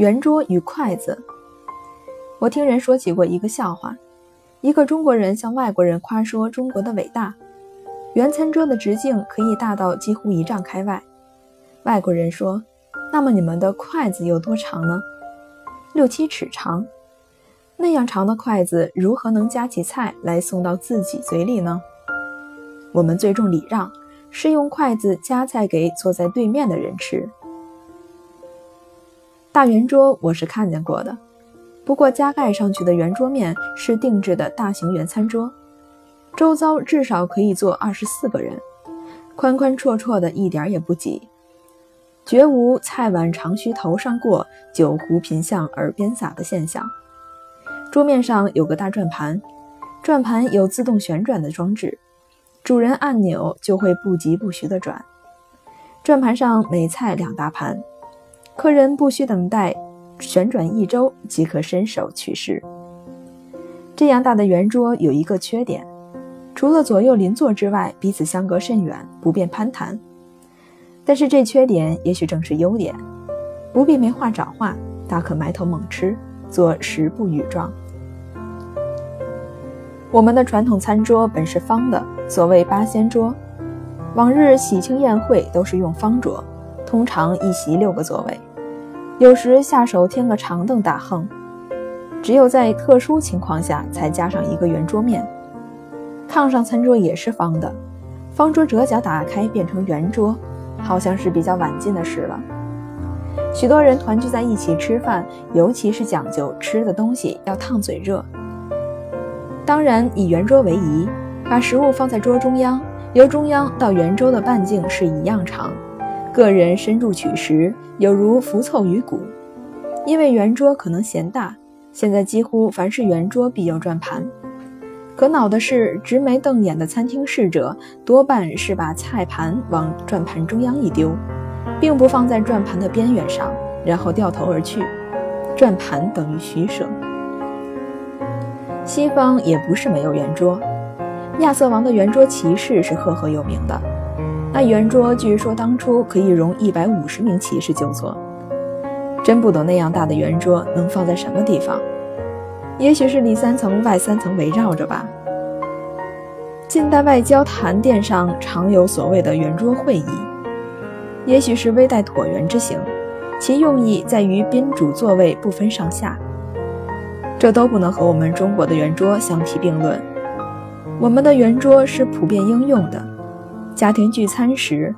圆桌与筷子。我听人说起过一个笑话：一个中国人向外国人夸说中国的伟大，圆餐桌的直径可以大到几乎一丈开外。外国人说：“那么你们的筷子有多长呢？”六七尺长。那样长的筷子如何能夹起菜来送到自己嘴里呢？我们最重礼让，是用筷子夹菜给坐在对面的人吃。大圆桌我是看见过的，不过加盖上去的圆桌面是定制的大型圆餐桌，周遭至少可以坐二十四个人，宽宽绰绰的，一点也不挤，绝无菜碗长须头上过，酒壶频向耳边洒的现象。桌面上有个大转盘，转盘有自动旋转的装置，主人按钮就会不疾不徐地转。转盘上每菜两大盘。客人不需等待旋转一周即可伸手取食。这样大的圆桌有一个缺点，除了左右邻座之外，彼此相隔甚远，不便攀谈。但是这缺点也许正是优点，不必没话找话，大可埋头猛吃，做食不语状。我们的传统餐桌本是方的，所谓八仙桌，往日喜庆宴会都是用方桌，通常一席六个座位。有时下手添个长凳打横，只有在特殊情况下才加上一个圆桌面。炕上餐桌也是方的，方桌折角打开变成圆桌，好像是比较晚近的事了。许多人团聚在一起吃饭，尤其是讲究吃的东西要烫嘴热。当然以圆桌为宜，把食物放在桌中央，由中央到圆桌的半径是一样长。个人深入取食，有如浮凑于骨。因为圆桌可能嫌大，现在几乎凡是圆桌必有转盘。可恼的是，直眉瞪眼的餐厅侍者多半是把菜盘往转盘中央一丢，并不放在转盘的边缘上，然后掉头而去。转盘等于取舍。西方也不是没有圆桌，亚瑟王的圆桌骑士是赫赫有名的。那圆桌据说当初可以容一百五十名骑士就坐，真不懂那样大的圆桌能放在什么地方？也许是里三层外三层围绕着吧。近代外交谈殿上常有所谓的圆桌会议，也许是微带椭圆之形，其用意在于宾主座位不分上下。这都不能和我们中国的圆桌相提并论。我们的圆桌是普遍应用的。家庭聚餐时，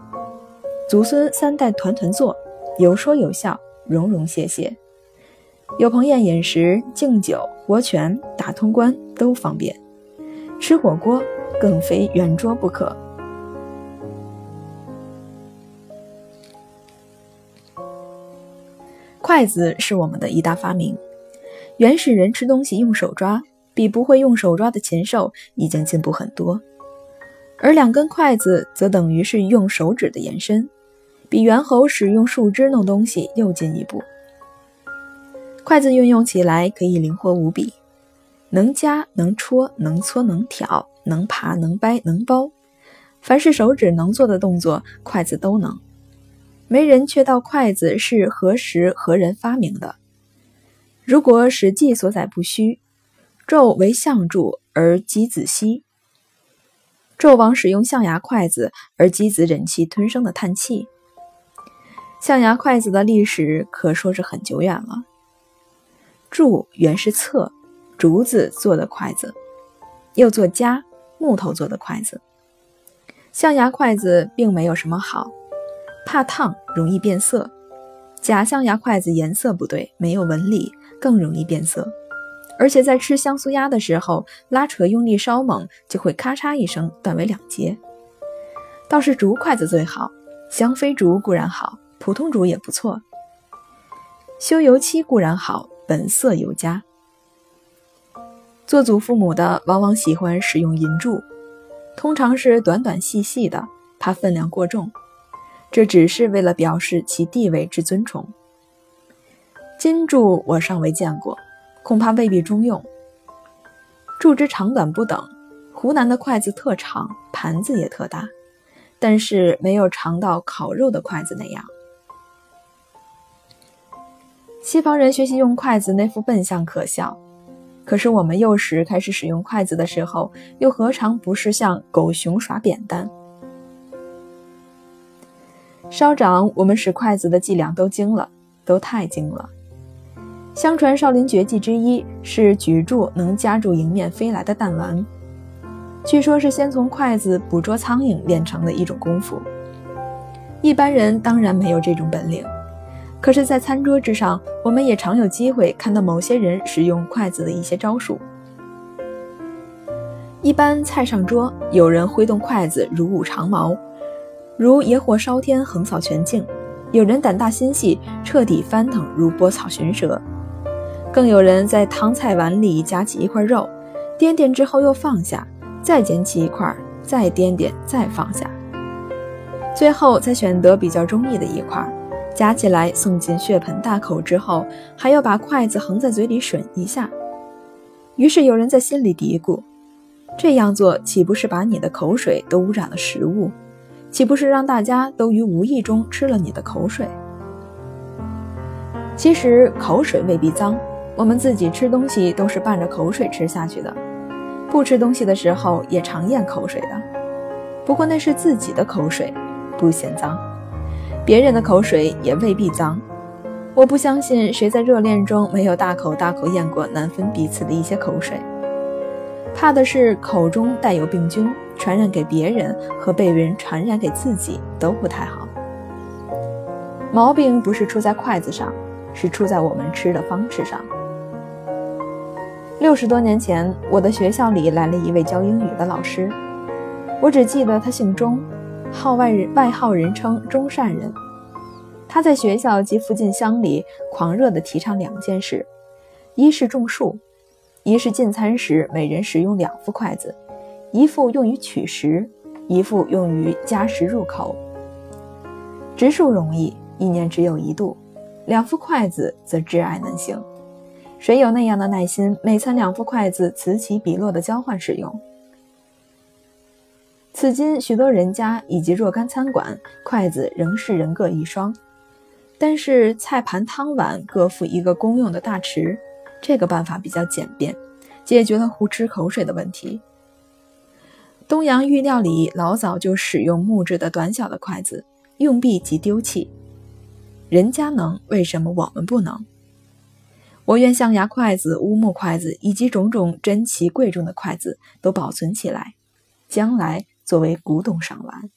祖孙三代团团坐，有说有笑，融融谢谢。有朋宴饮时，敬酒、活拳、打通关都方便。吃火锅更非圆桌不可。筷子是我们的一大发明。原始人吃东西用手抓，比不会用手抓的禽兽已经进步很多。而两根筷子则等于是用手指的延伸，比猿猴使用树枝弄东西又进一步。筷子运用起来可以灵活无比，能夹能戳能搓能挑能爬能掰能包，凡是手指能做的动作，筷子都能。没人却道筷子是何时何人发明的。如果《史记》所载不虚，纣为象柱而箕子息。纣王使用象牙筷子，而箕子忍气吞声的叹气。象牙筷子的历史可说是很久远了。柱原是侧竹子做的筷子，又做夹木头做的筷子。象牙筷子并没有什么好，怕烫，容易变色。假象牙筷子颜色不对，没有纹理，更容易变色。而且在吃香酥鸭的时候，拉扯用力稍猛，就会咔嚓一声断为两截。倒是竹筷子最好，香妃竹固然好，普通竹也不错。修油漆固然好，本色尤佳。做祖父母的往往喜欢使用银柱，通常是短短细细的，怕分量过重，这只是为了表示其地位之尊崇。金柱我尚未见过。恐怕未必中用。柱之长短不等，湖南的筷子特长，盘子也特大，但是没有长到烤肉的筷子那样。西方人学习用筷子那副笨相可笑，可是我们幼时开始使用筷子的时候，又何尝不是像狗熊耍扁担？稍长，我们使筷子的伎俩都精了，都太精了。相传少林绝技之一是举箸能夹住迎面飞来的弹丸，据说是先从筷子捕捉苍蝇练成的一种功夫。一般人当然没有这种本领。可是，在餐桌之上，我们也常有机会看到某些人使用筷子的一些招数。一般菜上桌，有人挥动筷子如舞长矛，如野火烧天，横扫全境；有人胆大心细，彻底翻腾如拨草寻蛇；更有人在汤菜碗里夹起一块肉，掂掂之后又放下，再捡起一块，再掂掂，再放下，最后才选择比较中意的一块。夹起来送进血盆大口之后，还要把筷子横在嘴里吮一下。于是有人在心里嘀咕：这样做岂不是把你的口水都污染了食物？岂不是让大家都于无意中吃了你的口水？其实口水未必脏，我们自己吃东西都是伴着口水吃下去的，不吃东西的时候也常咽口水的。不过那是自己的口水，不嫌脏。别人的口水也未必脏，我不相信谁在热恋中没有大口大口咽过难分彼此的一些口水。怕的是口中带有病菌，传染给别人和被人传染给自己都不太好。毛病不是出在筷子上，是出在我们吃的方式上。六十多年前，我的学校里来了一位教英语的老师，我只记得他姓钟。号外人外号人称钟善人，他在学校及附近乡里狂热地提倡两件事：一是种树，一是进餐时每人使用两副筷子，一副用于取食，一副用于夹食入口。植树容易，一年只有一度；两副筷子则至爱难行。谁有那样的耐心，每餐两副筷子此起彼落的交换使用？此今许多人家以及若干餐馆，筷子仍是人各一双，但是菜盘汤碗各附一个公用的大匙。这个办法比较简便，解决了胡吃口水的问题。东洋御料理老早就使用木质的短小的筷子，用毕即丢弃。人家能，为什么我们不能？我愿象牙筷子、乌木筷子以及种种珍奇贵重的筷子都保存起来，将来。作为古董赏玩。